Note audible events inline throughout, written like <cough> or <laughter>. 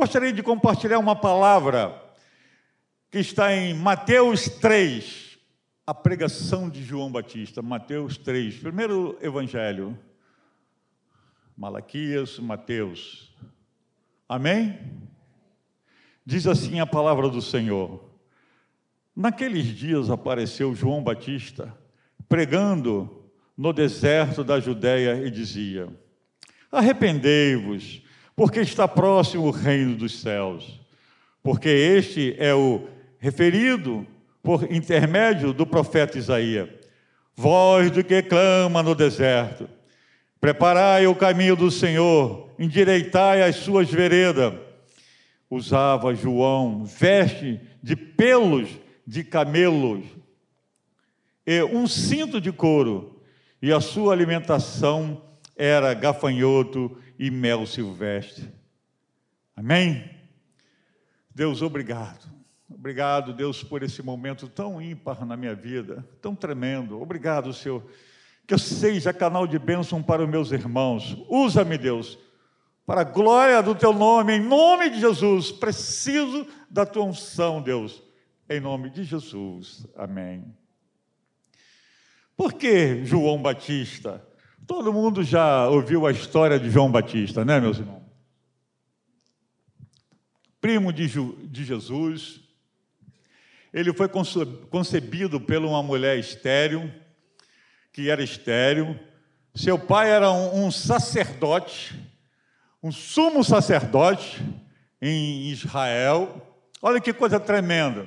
Gostaria de compartilhar uma palavra que está em Mateus 3, a pregação de João Batista, Mateus 3, primeiro evangelho. Malaquias, Mateus. Amém? Diz assim a palavra do Senhor. Naqueles dias apareceu João Batista pregando no deserto da Judéia e dizia: Arrependei-vos, porque está próximo o reino dos céus. Porque este é o referido por intermédio do profeta Isaías. Voz do que clama no deserto: Preparai o caminho do Senhor, endireitai as suas veredas. Usava João veste de pelos de camelos e um cinto de couro, e a sua alimentação era gafanhoto e mel silvestre. Amém? Deus, obrigado. Obrigado, Deus, por esse momento tão ímpar na minha vida, tão tremendo. Obrigado, Senhor, que eu seja canal de bênção para os meus irmãos. Usa-me, Deus, para a glória do teu nome, em nome de Jesus. Preciso da tua unção, Deus, em nome de Jesus. Amém. Por que João Batista? Todo mundo já ouviu a história de João Batista, né, meus irmãos? Primo de, de Jesus, ele foi concebido por uma mulher estéril, que era estéril. Seu pai era um, um sacerdote, um sumo sacerdote em Israel. Olha que coisa tremenda.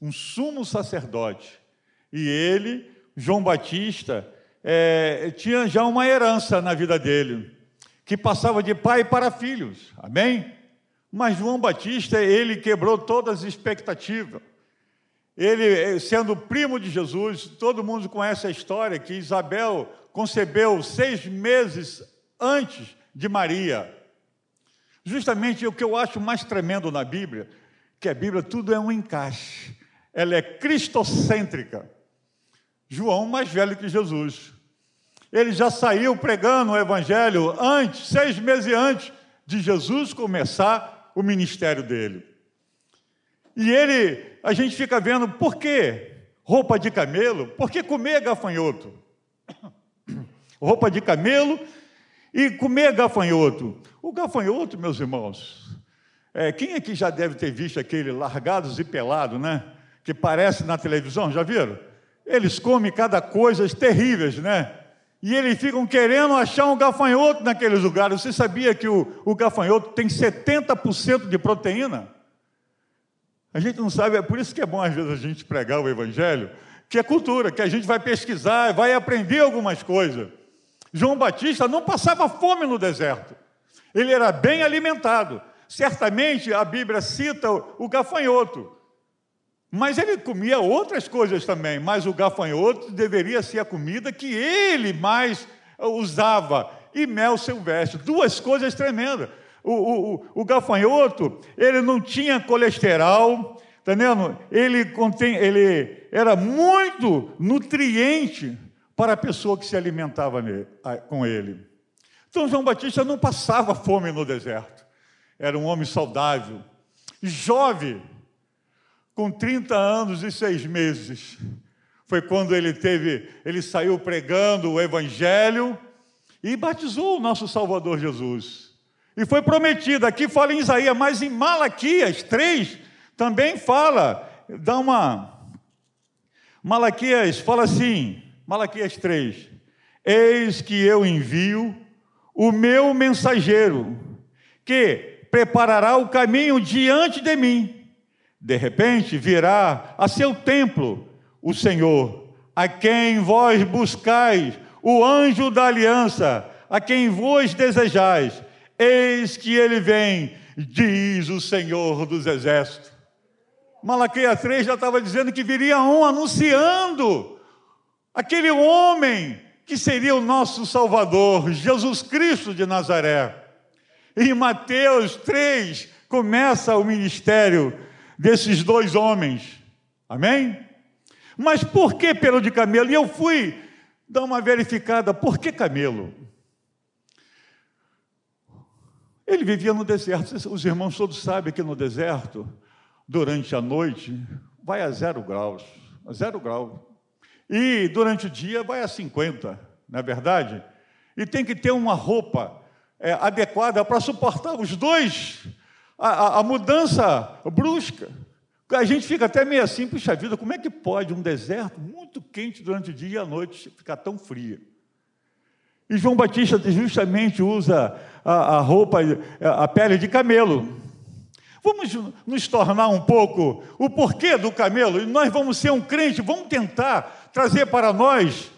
Um sumo sacerdote. E ele, João Batista, é, tinha já uma herança na vida dele, que passava de pai para filhos. Amém? Mas João Batista, ele quebrou todas as expectativas. Ele, eh, sendo primo de Jesus, todo mundo conhece a história que Isabel concebeu seis meses antes de Maria. Justamente o que eu acho mais tremendo na Bíblia, que a Bíblia tudo é um encaixe. Ela é cristocêntrica. João mais velho que Jesus. Ele já saiu pregando o evangelho antes, seis meses antes de Jesus começar o ministério dele. E ele, a gente fica vendo, por que roupa de camelo? Por que comer gafanhoto? <coughs> roupa de camelo e comer gafanhoto. O gafanhoto, meus irmãos, é, quem aqui já deve ter visto aquele largados e pelado, né? Que parece na televisão, já viram? Eles comem cada coisa terríveis, né? E eles ficam querendo achar um gafanhoto naqueles lugares. Você sabia que o, o gafanhoto tem 70% de proteína? A gente não sabe, é por isso que é bom às vezes a gente pregar o Evangelho, que é cultura, que a gente vai pesquisar, vai aprender algumas coisas. João Batista não passava fome no deserto, ele era bem alimentado. Certamente a Bíblia cita o gafanhoto, mas ele comia outras coisas também, mas o gafanhoto deveria ser a comida que ele mais usava, e mel silvestre, duas coisas tremendas. O, o, o gafanhoto, ele não tinha colesterol, tá entendendo? Ele, contém, ele era muito nutriente para a pessoa que se alimentava nele, com ele. Então João Batista não passava fome no deserto. Era um homem saudável, jovem, com 30 anos e seis meses. Foi quando ele teve, ele saiu pregando o evangelho e batizou o nosso Salvador Jesus. E foi prometido, aqui fala em Isaías, mas em Malaquias 3 também fala, dá uma. Malaquias fala assim, Malaquias 3: Eis que eu envio o meu mensageiro, que preparará o caminho diante de mim. De repente virá a seu templo o Senhor, a quem vós buscais, o anjo da aliança, a quem vos desejais Eis que ele vem, diz o Senhor dos Exércitos. Malaquias 3 já estava dizendo que viria um anunciando aquele homem que seria o nosso Salvador, Jesus Cristo de Nazaré. Em Mateus 3 começa o ministério desses dois homens. Amém? Mas por que pelo de camelo? E eu fui dar uma verificada, por que camelo? Ele vivia no deserto. Os irmãos todos sabem que no deserto, durante a noite, vai a zero graus. A zero grau. E durante o dia vai a 50, não é verdade? E tem que ter uma roupa é, adequada para suportar os dois, a, a, a mudança brusca. A gente fica até meio assim, puxa vida, como é que pode um deserto muito quente durante o dia e a noite ficar tão fria? E João Batista justamente usa a, a roupa, a pele de camelo. Vamos nos tornar um pouco o porquê do camelo, e nós vamos ser um crente, vamos tentar trazer para nós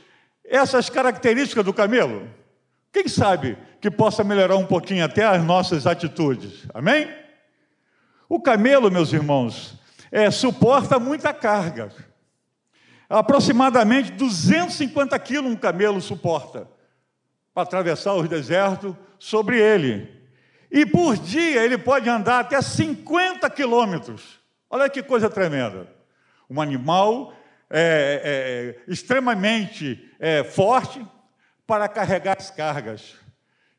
essas características do camelo. Quem sabe que possa melhorar um pouquinho até as nossas atitudes, amém? O camelo, meus irmãos, é, suporta muita carga. Aproximadamente 250 quilos um camelo suporta para atravessar os desertos sobre ele. E por dia ele pode andar até 50 quilômetros. Olha que coisa tremenda. Um animal é, é, extremamente é, forte para carregar as cargas.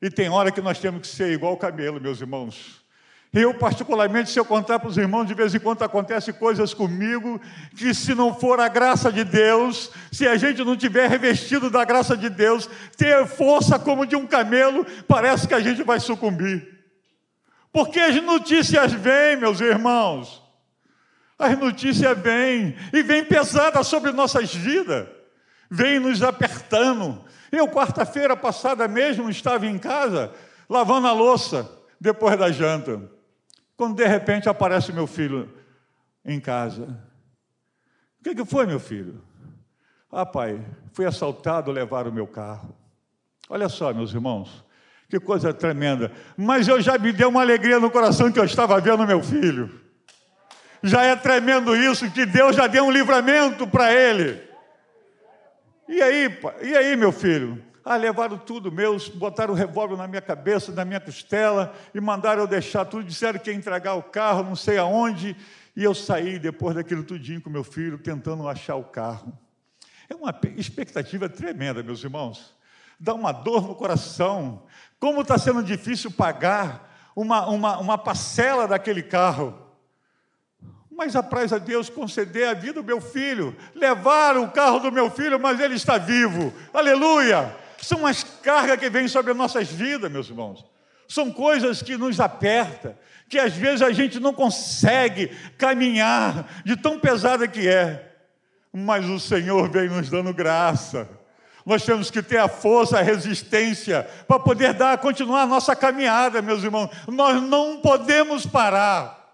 E tem hora que nós temos que ser igual o camelo, meus irmãos. Eu, particularmente, se eu contar para os irmãos, de vez em quando acontecem coisas comigo que, se não for a graça de Deus, se a gente não tiver revestido da graça de Deus, ter força como de um camelo, parece que a gente vai sucumbir. Porque as notícias vêm, meus irmãos. As notícias vêm e vêm pesadas sobre nossas vidas, vêm nos apertando. Eu, quarta-feira passada mesmo, estava em casa lavando a louça depois da janta. Quando de repente aparece meu filho em casa. O que, que foi, meu filho? Ah, pai, fui assaltado, levaram o meu carro. Olha só, meus irmãos, que coisa tremenda. Mas eu já me deu uma alegria no coração que eu estava vendo meu filho. Já é tremendo isso, que Deus já deu um livramento para ele. E aí, e aí, meu filho? Ah, levaram tudo meus, botaram o revólver na minha cabeça, na minha costela e mandaram eu deixar tudo. Disseram que ia entregar o carro, não sei aonde. E eu saí depois daquilo tudinho com meu filho, tentando achar o carro. É uma expectativa tremenda, meus irmãos. Dá uma dor no coração. Como está sendo difícil pagar uma, uma, uma parcela daquele carro. Mas apraz a Deus conceder a vida do meu filho. Levaram o carro do meu filho, mas ele está vivo. Aleluia! São as cargas que vêm sobre as nossas vidas, meus irmãos. São coisas que nos apertam, que às vezes a gente não consegue caminhar de tão pesada que é. Mas o Senhor vem nos dando graça. Nós temos que ter a força, a resistência para poder dar, continuar a nossa caminhada, meus irmãos. Nós não podemos parar.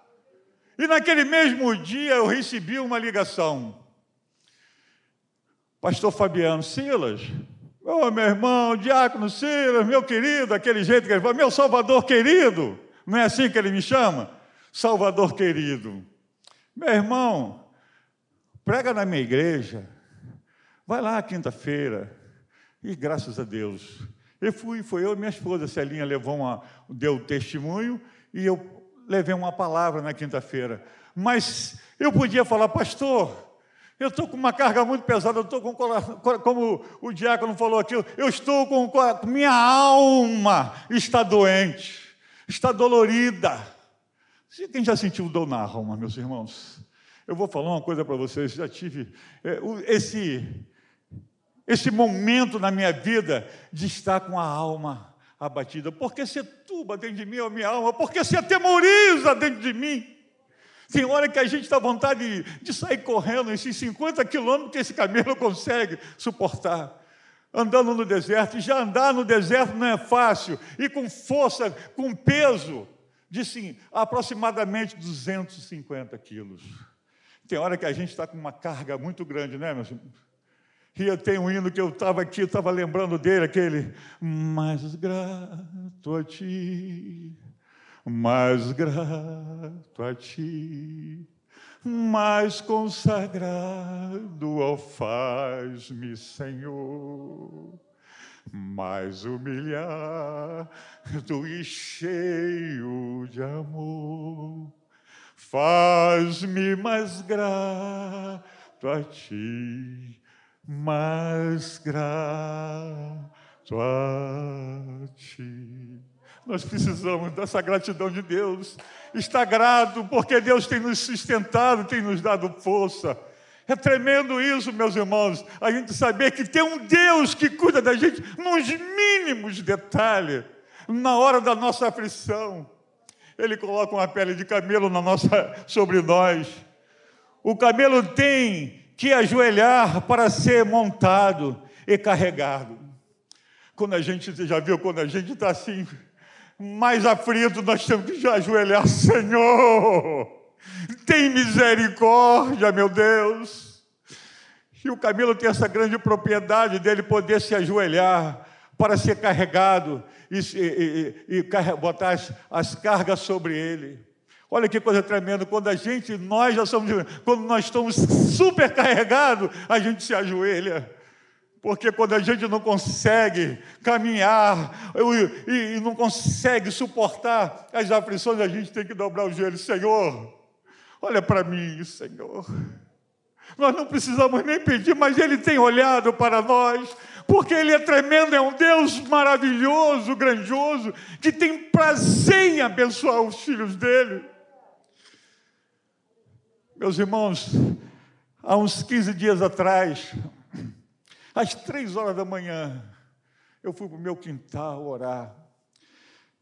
E naquele mesmo dia eu recebi uma ligação. Pastor Fabiano Silas, Oh, meu irmão, Diácono Silas, meu querido, aquele jeito que ele fala, meu Salvador querido, não é assim que ele me chama? Salvador querido. Meu irmão, prega na minha igreja, vai lá quinta-feira, e graças a Deus. Eu fui, foi eu e minha esposa, Celinha levou uma, deu testemunho, e eu levei uma palavra na quinta-feira. Mas eu podia falar, pastor, eu estou com uma carga muito pesada, eu estou com, como o diácono falou aqui, eu estou com, minha alma está doente, está dolorida. Quem já sentiu dor na alma, meus irmãos? Eu vou falar uma coisa para vocês, já tive é, esse, esse momento na minha vida de estar com a alma abatida. Porque você tuba dentro de mim, a minha alma, porque você atemoriza dentro de mim. Tem hora que a gente está vontade de, de sair correndo esses 50 quilômetros que esse camelo consegue suportar. Andando no deserto, e já andar no deserto não é fácil, e com força, com peso de sim, aproximadamente 250 quilos. Tem hora que a gente está com uma carga muito grande, né, meus irmãos? E eu tenho um hino que eu estava aqui, estava lembrando dele, aquele mais grato a ti mais grato a ti, mais consagrado ao faz-me, Senhor, mais humilhado e cheio de amor, faz-me mais grato a ti, mais grato a ti. Nós precisamos dessa gratidão de Deus. Está grato porque Deus tem nos sustentado, tem nos dado força. É tremendo isso, meus irmãos, a gente saber que tem um Deus que cuida da gente nos mínimos detalhes, na hora da nossa aflição. Ele coloca uma pele de camelo na nossa, sobre nós. O camelo tem que ajoelhar para ser montado e carregado. Quando a gente, já viu, quando a gente está assim, mais aflito, nós temos que ajoelhar, Senhor, tem misericórdia, meu Deus. E o camelo tem essa grande propriedade dele poder se ajoelhar para ser carregado e, e, e, e botar as, as cargas sobre ele. Olha que coisa tremenda, quando a gente, nós já somos, quando nós estamos supercarregados, a gente se ajoelha. Porque quando a gente não consegue caminhar e, não consegue suportar as aflições, a gente tem que dobrar o joelho. Senhor, olha para mim, Senhor. Nós não precisamos nem pedir, mas Ele tem olhado para nós, porque Ele é tremendo, é um Deus maravilhoso, grandioso, que tem prazer em abençoar os filhos dele. Meus irmãos, há uns 15 dias atrás, às três horas da manhã, eu fui para o meu quintal orar.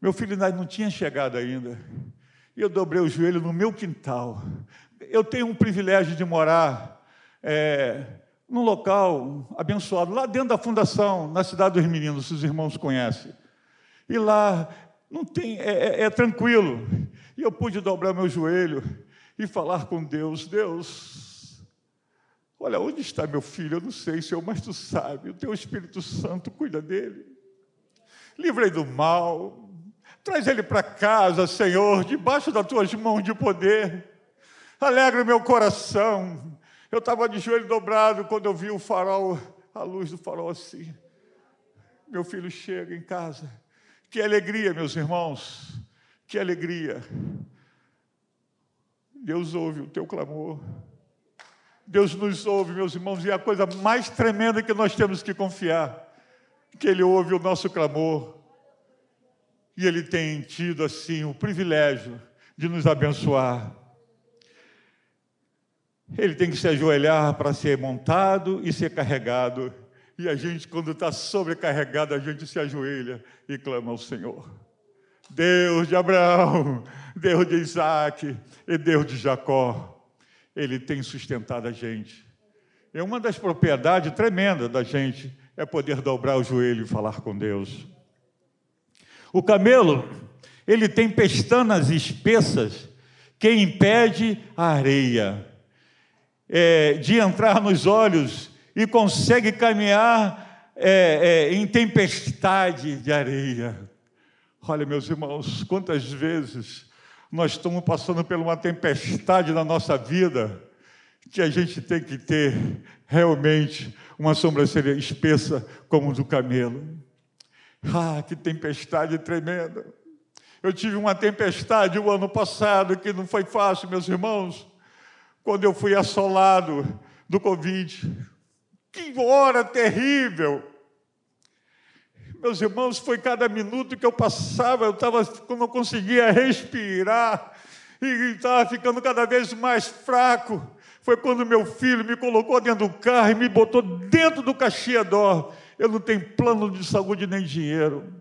Meu filho não tinha chegado ainda. E eu dobrei o joelho no meu quintal. Eu tenho um privilégio de morar é, num local abençoado, lá dentro da fundação, na cidade dos meninos, se os irmãos conhecem. E lá não tem, é, é, é tranquilo. E eu pude dobrar meu joelho e falar com Deus: Deus, Olha, onde está meu filho? Eu não sei, Senhor, mas tu sabe, o teu Espírito Santo cuida dele. Livrei do mal, traz ele para casa, Senhor, debaixo das tuas mãos de poder. Alegra meu coração. Eu estava de joelho dobrado quando eu vi o farol, a luz do farol assim. Meu filho chega em casa. Que alegria, meus irmãos, que alegria. Deus ouve o teu clamor. Deus nos ouve, meus irmãos, e é a coisa mais tremenda que nós temos que confiar, que Ele ouve o nosso clamor, e Ele tem tido, assim, o privilégio de nos abençoar. Ele tem que se ajoelhar para ser montado e ser carregado, e a gente, quando está sobrecarregado, a gente se ajoelha e clama ao Senhor. Deus de Abraão, Deus de Isaac e Deus de Jacó ele tem sustentado a gente. É uma das propriedades tremendas da gente é poder dobrar o joelho e falar com Deus. O camelo, ele tem pestanas espessas que impede a areia é, de entrar nos olhos e consegue caminhar é, é, em tempestade de areia. Olha, meus irmãos, quantas vezes nós estamos passando por uma tempestade na nossa vida, que a gente tem que ter realmente uma sobrancelha espessa como do camelo. Ah, que tempestade tremenda! Eu tive uma tempestade o ano passado que não foi fácil, meus irmãos, quando eu fui assolado do Covid. Que hora terrível! Meus irmãos, foi cada minuto que eu passava, eu estava, não conseguia respirar e estava ficando cada vez mais fraco. Foi quando meu filho me colocou dentro do carro e me botou dentro do caixeador. Eu não tenho plano de saúde nem dinheiro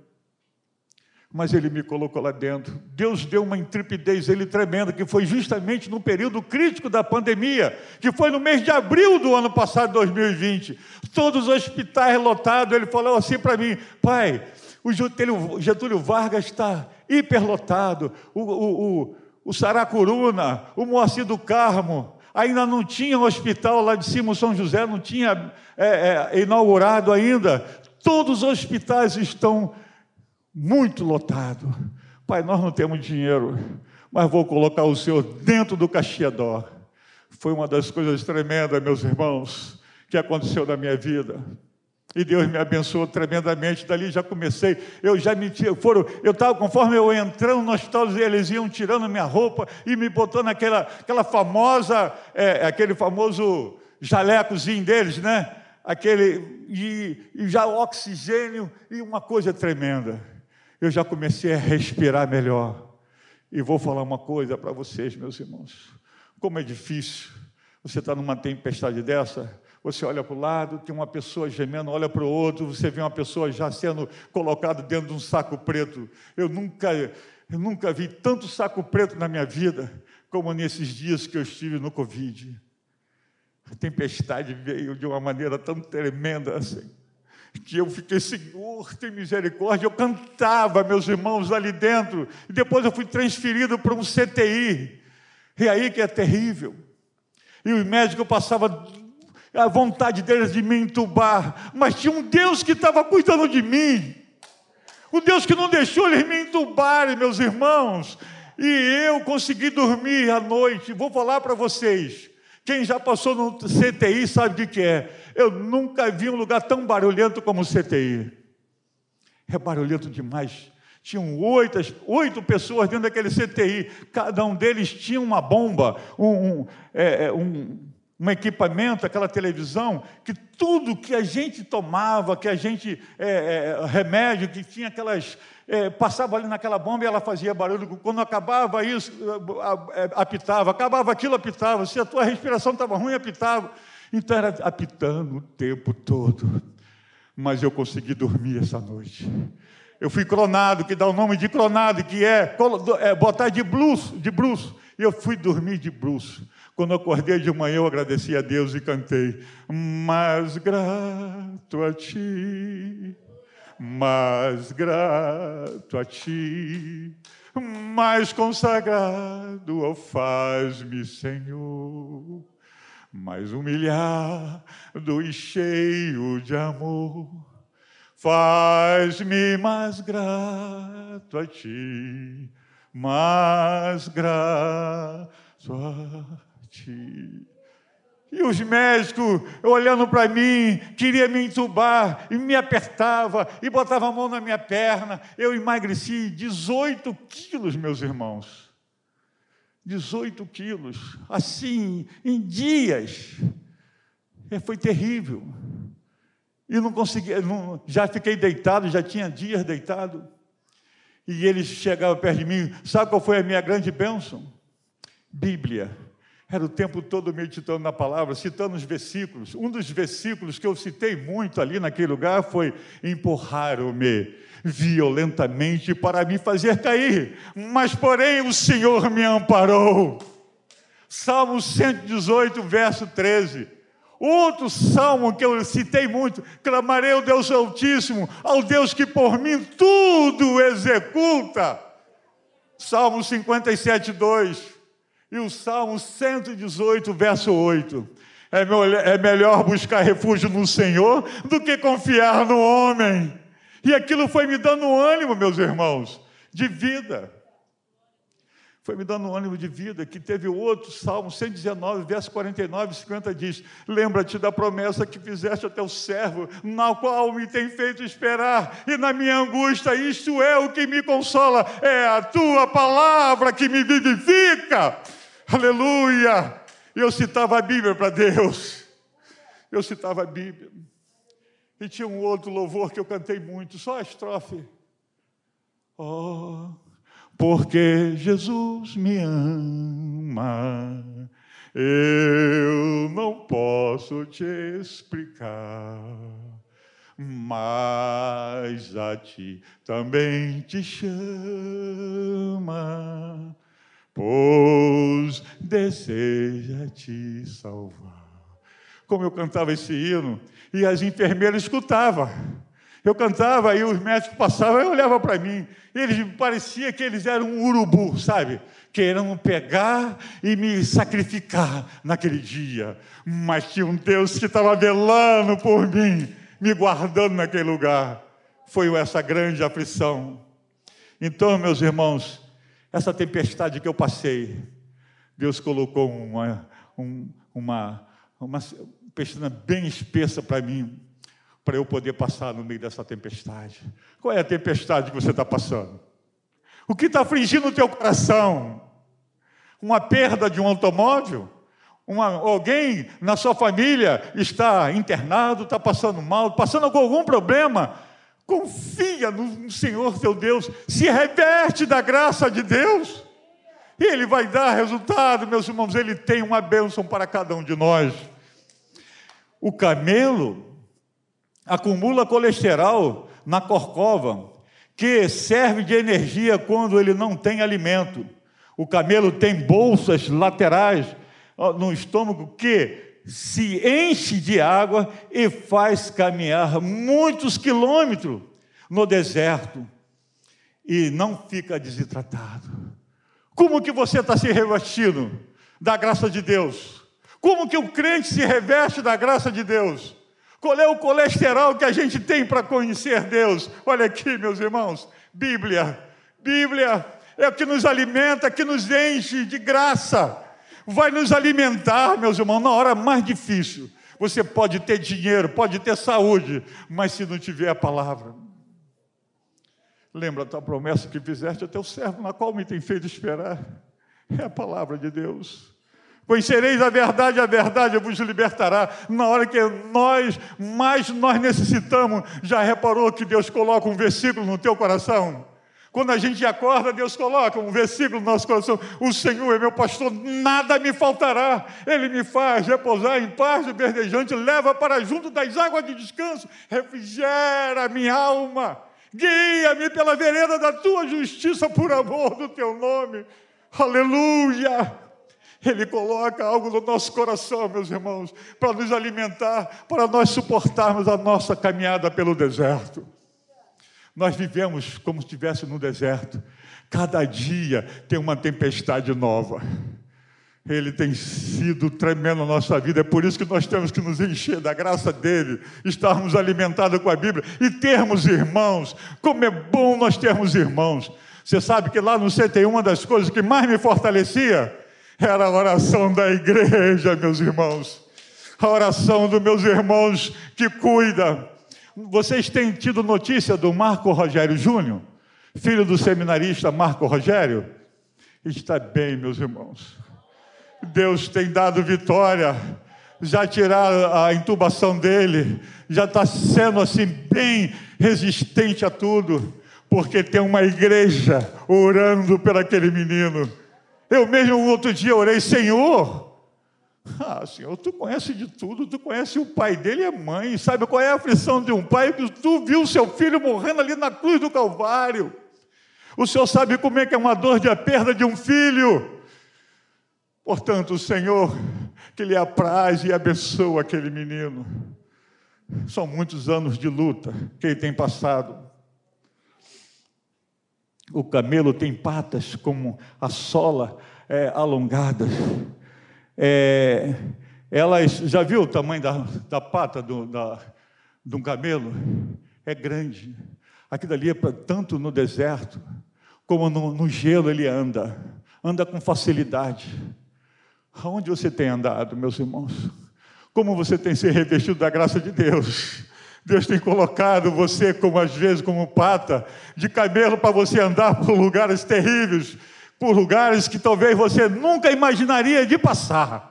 mas ele me colocou lá dentro. Deus deu uma intrepidez ele tremenda, que foi justamente no período crítico da pandemia, que foi no mês de abril do ano passado, 2020. Todos os hospitais lotados, ele falou assim para mim: pai, o Getúlio Vargas está hiperlotado, o, o, o, o Saracuruna, o Moacir do Carmo, ainda não tinha um hospital lá de cima, o São José não tinha é, é, inaugurado ainda. Todos os hospitais estão muito lotado. Pai, nós não temos dinheiro, mas vou colocar o Senhor dentro do caixador. Foi uma das coisas tremendas, meus irmãos, que aconteceu na minha vida. E Deus me abençoou tremendamente. Dali já comecei. Eu já me foram. Eu estava conforme eu entrando no hospital, eles iam tirando minha roupa e me botando aquela, aquela famosa, é, aquele famoso jalecozinho deles, né? Aquele e, e já oxigênio e uma coisa tremenda. Eu já comecei a respirar melhor. E vou falar uma coisa para vocês, meus irmãos. Como é difícil você estar tá numa tempestade dessa, você olha para o lado, tem uma pessoa gemendo, olha para o outro, você vê uma pessoa já sendo colocada dentro de um saco preto. Eu nunca, eu nunca vi tanto saco preto na minha vida como nesses dias que eu estive no Covid. A tempestade veio de uma maneira tão tremenda assim, que eu fiquei, Senhor, tem misericórdia. Eu cantava, meus irmãos, ali dentro, e depois eu fui transferido para um CTI. E aí que é terrível. E o médico passava a vontade deles de me entubar, mas tinha um Deus que estava cuidando de mim. O Deus que não deixou eles me entubarem, meus irmãos. E eu consegui dormir à noite. Vou falar para vocês. Quem já passou no CTI sabe o que é. Eu nunca vi um lugar tão barulhento como o CTI. É barulhento demais. Tinham oito, oito pessoas dentro daquele CTI. Cada um deles tinha uma bomba, um, um, é, é um um equipamento, aquela televisão, que tudo que a gente tomava, que a gente, é, é, remédio, que tinha aquelas, é, passava ali naquela bomba e ela fazia barulho, quando acabava isso, é, apitava, acabava aquilo, apitava, se a tua respiração estava ruim, apitava, então era apitando o tempo todo, mas eu consegui dormir essa noite, eu fui cronado, que dá o nome de cronado, que é, é botar de bruxo, de bruxo, e eu fui dormir de bruxo, quando acordei de manhã, eu agradeci a Deus e cantei: Mas grato a ti, mais grato a ti, mais consagrado, faz-me, Senhor, mais humilhado e cheio de amor. Faz-me mais grato a ti, mais grato a ti. E os médicos olhando para mim, queria me entubar, e me apertava, e botava a mão na minha perna. Eu emagreci 18 quilos, meus irmãos. 18 quilos, assim, em dias. E foi terrível. E não consegui, não, já fiquei deitado, já tinha dias deitado. E eles chegavam perto de mim. Sabe qual foi a minha grande bênção? Bíblia. Era o tempo todo meditando na palavra, citando os versículos. Um dos versículos que eu citei muito ali naquele lugar foi: Empurraram-me violentamente para me fazer cair, mas porém o Senhor me amparou. Salmo 118, verso 13. Outro salmo que eu citei muito: clamarei ao Deus Altíssimo, ao Deus que por mim tudo executa. Salmo 57, 2. E o Salmo 118, verso 8. É, é melhor buscar refúgio no Senhor do que confiar no homem. E aquilo foi me dando ânimo, meus irmãos, de vida. Foi me dando ânimo de vida, que teve outro Salmo 119, verso 49 e 50 diz: Lembra-te da promessa que fizeste a teu servo, na qual me tem feito esperar, e na minha angústia, isto é o que me consola, é a tua palavra que me vivifica. Aleluia! Eu citava a Bíblia para Deus. Eu citava a Bíblia. E tinha um outro louvor que eu cantei muito, só a estrofe. Oh, porque Jesus me ama, eu não posso te explicar, mas a ti também te chama pois deseja te salvar. Como eu cantava esse hino, e as enfermeiras escutavam. Eu cantava e os médicos passavam e olhavam para mim. Eles parecia que eles eram um urubu, sabe? Querendo pegar e me sacrificar naquele dia. Mas tinha um Deus que estava velando por mim, me guardando naquele lugar. Foi essa grande aflição. Então, meus irmãos, essa tempestade que eu passei, Deus colocou uma, um, uma, uma pestana bem espessa para mim, para eu poder passar no meio dessa tempestade. Qual é a tempestade que você está passando? O que está afligindo o teu coração? Uma perda de um automóvel? Uma, alguém na sua família está internado, está passando mal, passando com algum problema? Confia no Senhor teu Deus, se reverte da graça de Deus, e Ele vai dar resultado, meus irmãos, Ele tem uma bênção para cada um de nós. O camelo acumula colesterol na corcova, que serve de energia quando ele não tem alimento. O camelo tem bolsas laterais no estômago que se enche de água e faz caminhar muitos quilômetros no deserto e não fica desidratado. Como que você está se revestindo da graça de Deus? Como que o crente se reveste da graça de Deus? Qual é o colesterol que a gente tem para conhecer Deus? Olha aqui, meus irmãos, Bíblia. Bíblia é o que nos alimenta, que nos enche de graça. Vai nos alimentar, meus irmãos, na hora mais difícil. Você pode ter dinheiro, pode ter saúde, mas se não tiver a palavra. Lembra a tua promessa que fizeste ao teu servo, na qual me tem feito esperar? É a palavra de Deus. Conhecereis a verdade, a verdade vos libertará. Na hora que nós mais nós necessitamos, já reparou que Deus coloca um versículo no teu coração? Quando a gente acorda, Deus coloca um versículo no nosso coração: O Senhor é meu pastor, nada me faltará. Ele me faz repousar em paz e verdejante, leva para junto das águas de descanso, refrigera minha alma. Guia-me pela vereda da tua justiça por amor do teu nome. Aleluia! Ele coloca algo no nosso coração, meus irmãos, para nos alimentar, para nós suportarmos a nossa caminhada pelo deserto. Nós vivemos como se estivesse no deserto. Cada dia tem uma tempestade nova. Ele tem sido tremendo na nossa vida, é por isso que nós temos que nos encher da graça dele, estarmos alimentados com a Bíblia e termos irmãos. Como é bom nós termos irmãos. Você sabe que lá no CT, uma das coisas que mais me fortalecia era a oração da igreja, meus irmãos. A oração dos meus irmãos que cuida, vocês têm tido notícia do Marco Rogério Júnior, filho do seminarista Marco Rogério? Está bem, meus irmãos. Deus tem dado vitória. Já tiraram a intubação dele, já está sendo assim bem resistente a tudo, porque tem uma igreja orando por aquele menino. Eu mesmo outro dia orei, Senhor, ah, Senhor, tu conhece de tudo, tu conhece o pai dele e a mãe, sabe qual é a aflição de um pai? Tu viu seu filho morrendo ali na cruz do Calvário. O Senhor sabe como é que é uma dor de a perda de um filho. Portanto, o Senhor, que lhe apraz e abençoa aquele menino. São muitos anos de luta que ele tem passado. O camelo tem patas como a sola é, alongadas é, elas, já viu o tamanho da, da pata do, da, de um camelo? É grande. Aquilo ali é pra, tanto no deserto, como no, no gelo ele anda. Anda com facilidade. Aonde você tem andado, meus irmãos? Como você tem se revestido da graça de Deus? Deus tem colocado você, como às vezes, como pata de camelo para você andar por lugares terríveis, por lugares que talvez você nunca imaginaria de passar.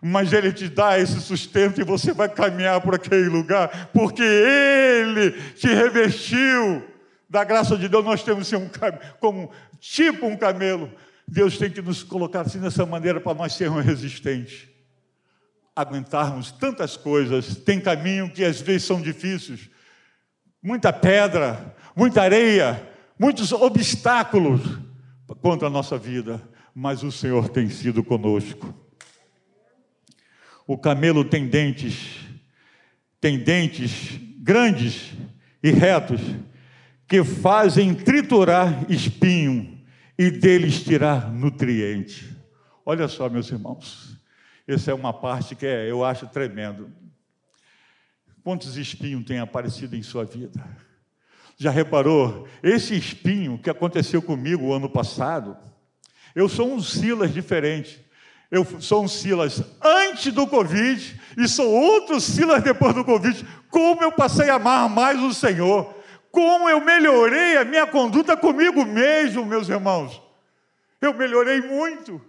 Mas Ele te dá esse sustento e você vai caminhar por aquele lugar, porque Ele te revestiu da graça de Deus. Nós temos que ser um como tipo um camelo. Deus tem que nos colocar assim dessa maneira para nós sermos resistentes, aguentarmos tantas coisas. Tem caminho que às vezes são difíceis, muita pedra, muita areia, muitos obstáculos contra a nossa vida, mas o Senhor tem sido conosco. O camelo tem dentes, tem dentes grandes e retos, que fazem triturar espinho e deles tirar nutriente. Olha só, meus irmãos, essa é uma parte que é, eu acho tremendo. Quantos espinhos têm aparecido em sua vida? Já reparou? Esse espinho que aconteceu comigo o ano passado, eu sou um Silas diferente. Eu sou um Silas antes do Covid e sou outro Silas depois do Covid. Como eu passei a amar mais o Senhor. Como eu melhorei a minha conduta comigo mesmo, meus irmãos. Eu melhorei muito.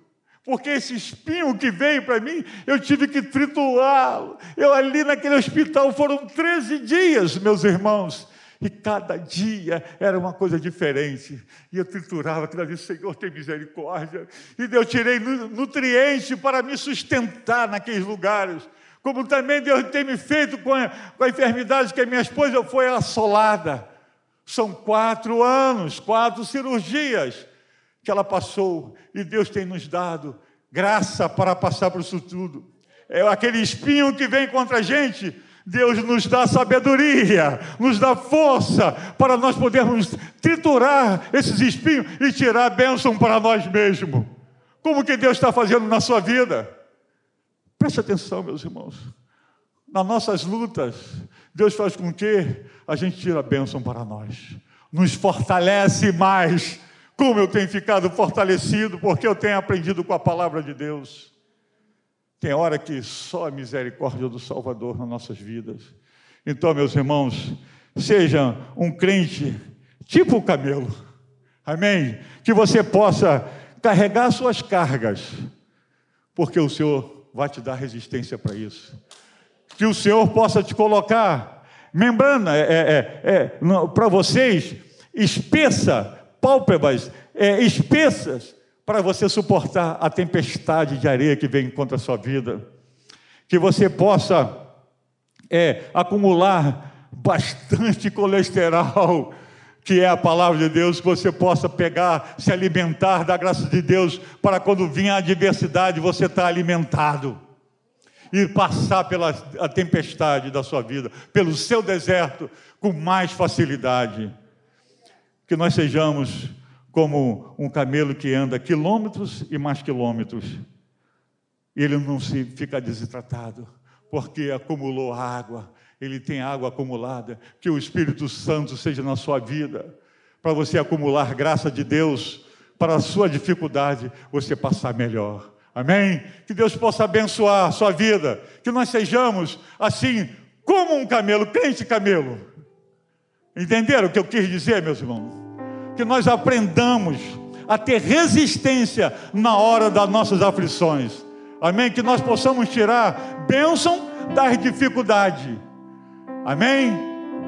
Porque esse espinho que veio para mim, eu tive que triturá-lo. Eu ali naquele hospital foram 13 dias, meus irmãos. E cada dia era uma coisa diferente. E eu triturava aquilo ali, Senhor, tem misericórdia. E eu tirei nutrientes para me sustentar naqueles lugares. Como também Deus tem me feito com a, com a enfermidade que a minha esposa foi assolada. São quatro anos, quatro cirurgias que ela passou. E Deus tem nos dado graça para passar por isso tudo. É aquele espinho que vem contra a gente Deus nos dá sabedoria, nos dá força para nós podermos triturar esses espinhos e tirar a bênção para nós mesmos. Como que Deus está fazendo na sua vida? Preste atenção, meus irmãos. Nas nossas lutas, Deus faz com que a gente tire a bênção para nós, nos fortalece mais. Como eu tenho ficado fortalecido, porque eu tenho aprendido com a palavra de Deus. Tem hora que só a misericórdia do Salvador nas nossas vidas. Então, meus irmãos, seja um crente tipo o camelo. Amém? Que você possa carregar suas cargas, porque o Senhor vai te dar resistência para isso. Que o Senhor possa te colocar membrana é, é, é, para vocês, espessa, pálpebras é, espessas, para você suportar a tempestade de areia que vem contra a sua vida. Que você possa é, acumular bastante colesterol, que é a palavra de Deus, que você possa pegar, se alimentar da graça de Deus, para quando vir a adversidade você estar tá alimentado e passar pela a tempestade da sua vida, pelo seu deserto, com mais facilidade. Que nós sejamos como um camelo que anda quilômetros e mais quilômetros. Ele não se fica desidratado, porque acumulou água, ele tem água acumulada. Que o Espírito Santo seja na sua vida, para você acumular graça de Deus, para a sua dificuldade você passar melhor. Amém? Que Deus possa abençoar a sua vida, que nós sejamos assim, como um camelo, crente camelo. Entenderam o que eu quis dizer, meus irmãos? Que nós aprendamos a ter resistência na hora das nossas aflições. Amém? Que nós possamos tirar bênção das dificuldades. Amém?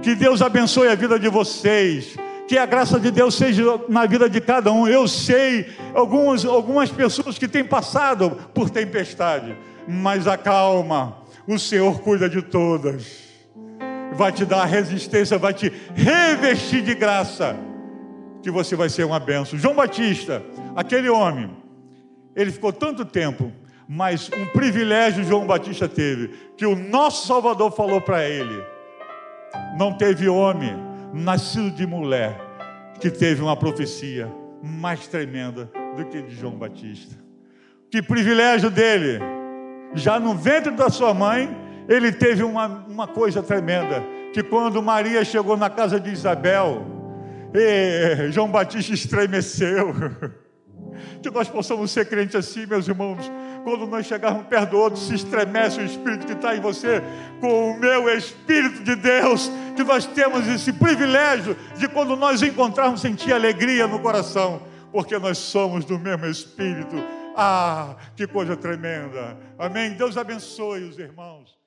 Que Deus abençoe a vida de vocês. Que a graça de Deus seja na vida de cada um. Eu sei algumas, algumas pessoas que têm passado por tempestade, mas acalma, o Senhor cuida de todas. Vai te dar resistência, vai te revestir de graça que você vai ser uma benção. João Batista, aquele homem, ele ficou tanto tempo, mas um privilégio João Batista teve, que o nosso Salvador falou para ele: não teve homem nascido de mulher que teve uma profecia mais tremenda do que de João Batista. Que privilégio dele! Já no ventre da sua mãe, ele teve uma, uma coisa tremenda: que quando Maria chegou na casa de Isabel, e João Batista estremeceu. <laughs> Que nós possamos ser crentes assim, meus irmãos. Quando nós chegarmos perto do outro, se estremece o Espírito que está em você, com o meu Espírito de Deus, que nós temos esse privilégio de quando nós encontrarmos sentir alegria no coração, porque nós somos do mesmo Espírito. Ah, que coisa tremenda. Amém. Deus abençoe os irmãos.